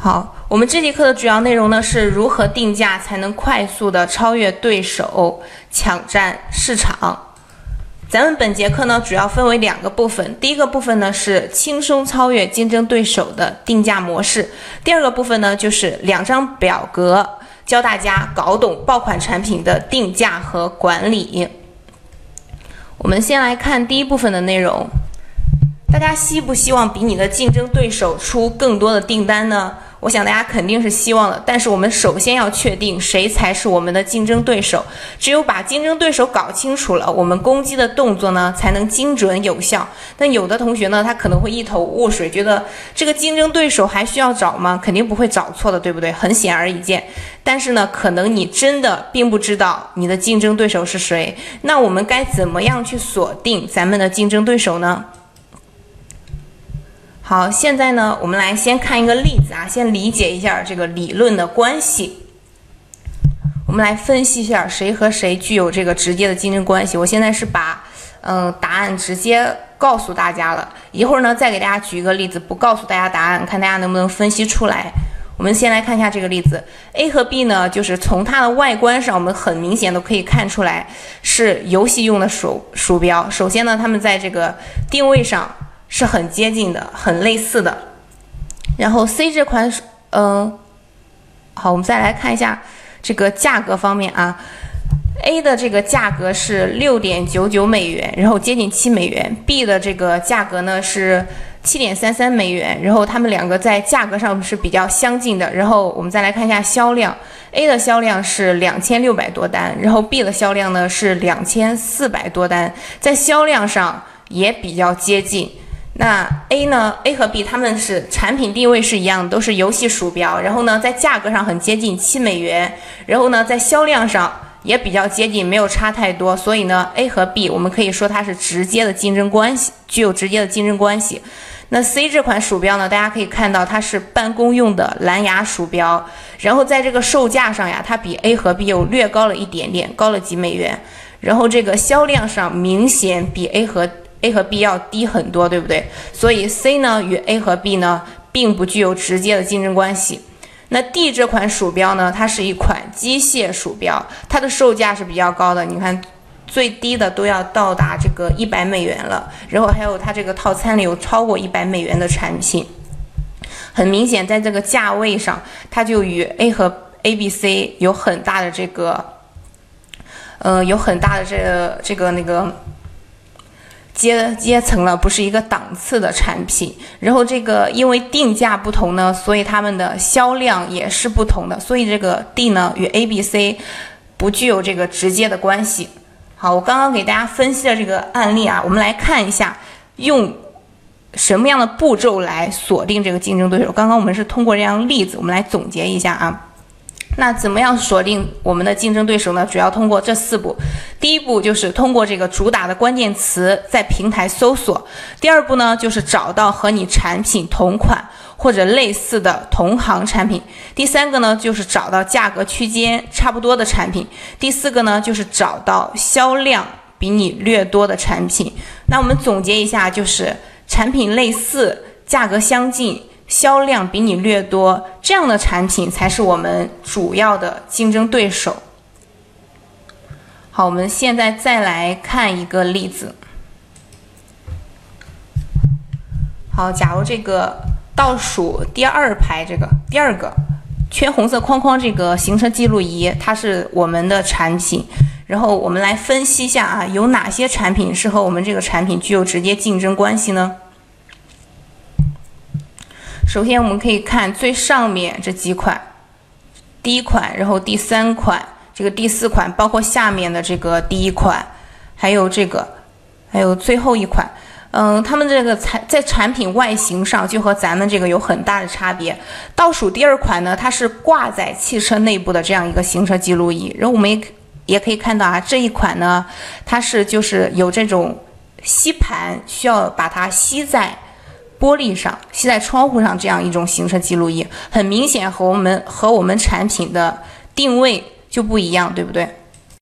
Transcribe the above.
好，我们这节课的主要内容呢是如何定价才能快速的超越对手，抢占市场。咱们本节课呢主要分为两个部分，第一个部分呢是轻松超越竞争对手的定价模式，第二个部分呢就是两张表格教大家搞懂爆款产品的定价和管理。我们先来看第一部分的内容，大家希不希望比你的竞争对手出更多的订单呢？我想大家肯定是希望的，但是我们首先要确定谁才是我们的竞争对手。只有把竞争对手搞清楚了，我们攻击的动作呢才能精准有效。但有的同学呢，他可能会一头雾水，觉得这个竞争对手还需要找吗？肯定不会找错的，对不对？很显而易见。但是呢，可能你真的并不知道你的竞争对手是谁。那我们该怎么样去锁定咱们的竞争对手呢？好，现在呢，我们来先看一个例子啊，先理解一下这个理论的关系。我们来分析一下谁和谁具有这个直接的竞争关系。我现在是把嗯答案直接告诉大家了，一会儿呢再给大家举一个例子，不告诉大家答案，看大家能不能分析出来。我们先来看一下这个例子，A 和 B 呢，就是从它的外观上，我们很明显都可以看出来是游戏用的鼠鼠标。首先呢，它们在这个定位上。是很接近的，很类似的。然后 C 这款，嗯，好，我们再来看一下这个价格方面啊。A 的这个价格是六点九九美元，然后接近七美元。B 的这个价格呢是七点三三美元，然后它们两个在价格上是比较相近的。然后我们再来看一下销量，A 的销量是两千六百多单，然后 B 的销量呢是两千四百多单，在销量上也比较接近。那 A 呢？A 和 B 他们是产品定位是一样，都是游戏鼠标。然后呢，在价格上很接近，七美元。然后呢，在销量上也比较接近，没有差太多。所以呢，A 和 B 我们可以说它是直接的竞争关系，具有直接的竞争关系。那 C 这款鼠标呢，大家可以看到它是办公用的蓝牙鼠标。然后在这个售价上呀，它比 A 和 B 又略高了一点点，高了几美元。然后这个销量上明显比 A 和 A 和 B 要低很多，对不对？所以 C 呢与 A 和 B 呢并不具有直接的竞争关系。那 D 这款鼠标呢，它是一款机械鼠标，它的售价是比较高的。你看，最低的都要到达这个一百美元了。然后还有它这个套餐里有超过一百美元的产品，很明显在这个价位上，它就与 A 和 A、B、C 有很大的这个，呃，有很大的这个、这个那个。阶阶层了，不是一个档次的产品。然后这个因为定价不同呢，所以它们的销量也是不同的。所以这个 D 呢与 A、B、C 不具有这个直接的关系。好，我刚刚给大家分析了这个案例啊，我们来看一下用什么样的步骤来锁定这个竞争对手。刚刚我们是通过这样例子，我们来总结一下啊。那怎么样锁定我们的竞争对手呢？主要通过这四步。第一步就是通过这个主打的关键词在平台搜索。第二步呢，就是找到和你产品同款或者类似的同行产品。第三个呢，就是找到价格区间差不多的产品。第四个呢，就是找到销量比你略多的产品。那我们总结一下，就是产品类似，价格相近。销量比你略多，这样的产品才是我们主要的竞争对手。好，我们现在再来看一个例子。好，假如这个倒数第二排这个第二个圈红色框框这个行车记录仪，它是我们的产品。然后我们来分析一下啊，有哪些产品是和我们这个产品具有直接竞争关系呢？首先，我们可以看最上面这几款，第一款，然后第三款，这个第四款，包括下面的这个第一款，还有这个，还有最后一款，嗯，他们这个产在产品外形上就和咱们这个有很大的差别。倒数第二款呢，它是挂在汽车内部的这样一个行车记录仪，然后我们也也可以看到啊，这一款呢，它是就是有这种吸盘，需要把它吸在。玻璃上吸在窗户上这样一种行车记录仪，很明显和我们和我们产品的定位就不一样，对不对？